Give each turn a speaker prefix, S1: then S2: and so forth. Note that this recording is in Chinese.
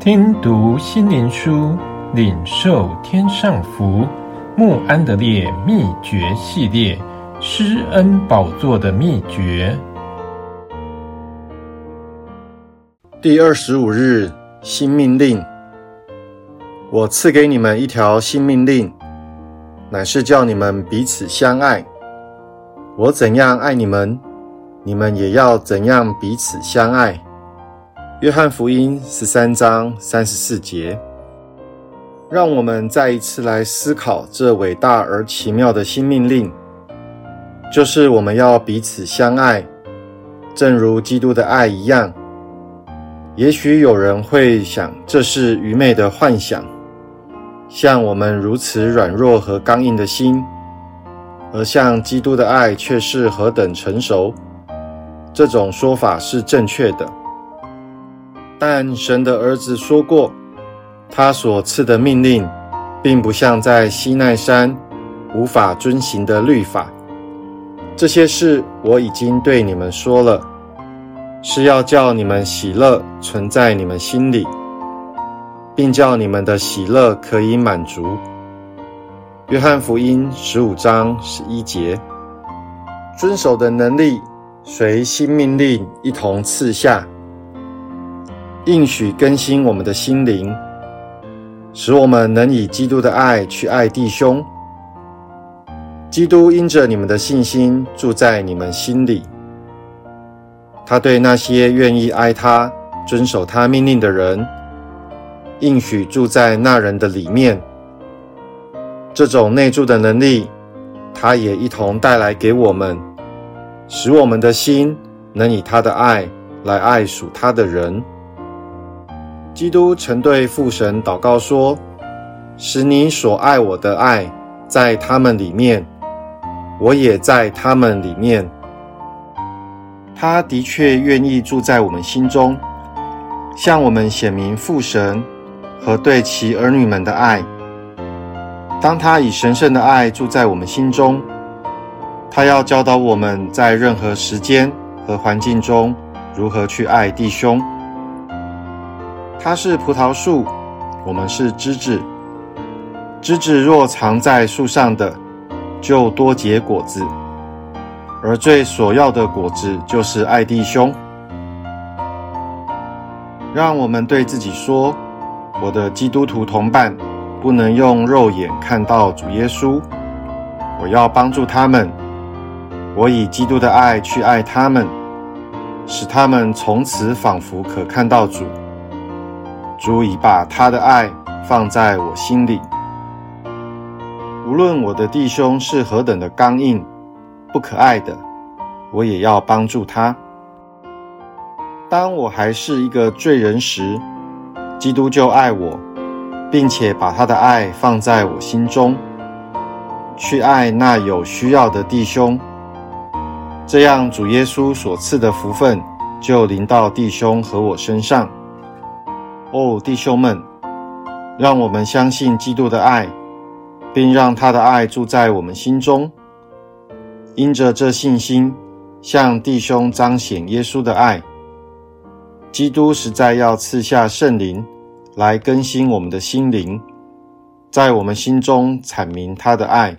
S1: 听读心灵书，领受天上福。慕安德烈秘诀系列，施恩宝座的秘诀。
S2: 第二十五日，新命令。我赐给你们一条新命令，乃是叫你们彼此相爱。我怎样爱你们，你们也要怎样彼此相爱。约翰福音十三章三十四节，让我们再一次来思考这伟大而奇妙的新命令，就是我们要彼此相爱，正如基督的爱一样。也许有人会想，这是愚昧的幻想，像我们如此软弱和刚硬的心，而像基督的爱却是何等成熟，这种说法是正确的。但神的儿子说过，他所赐的命令，并不像在西奈山无法遵行的律法。这些事我已经对你们说了，是要叫你们喜乐存在你们心里，并叫你们的喜乐可以满足。约翰福音十五章十一节，遵守的能力随新命令一同赐下。应许更新我们的心灵，使我们能以基督的爱去爱弟兄。基督因着你们的信心住在你们心里。他对那些愿意爱他、遵守他命令的人，应许住在那人的里面。这种内住的能力，他也一同带来给我们，使我们的心能以他的爱来爱属他的人。基督曾对父神祷告说：“使你所爱我的爱在他们里面，我也在他们里面。”他的确愿意住在我们心中，向我们显明父神和对其儿女们的爱。当他以神圣的爱住在我们心中，他要教导我们在任何时间和环境中如何去爱弟兄。它是葡萄树，我们是枝子。枝子若藏在树上的，就多结果子；而最所要的果子，就是爱弟兄。让我们对自己说：我的基督徒同伴不能用肉眼看到主耶稣，我要帮助他们。我以基督的爱去爱他们，使他们从此仿佛可看到主。足以把他的爱放在我心里。无论我的弟兄是何等的刚硬、不可爱的，我也要帮助他。当我还是一个罪人时，基督就爱我，并且把他的爱放在我心中，去爱那有需要的弟兄。这样，主耶稣所赐的福分就临到弟兄和我身上。哦，弟兄们，让我们相信基督的爱，并让他的爱住在我们心中。因着这信心，向弟兄彰显耶稣的爱。基督实在要赐下圣灵来更新我们的心灵，在我们心中阐明他的爱。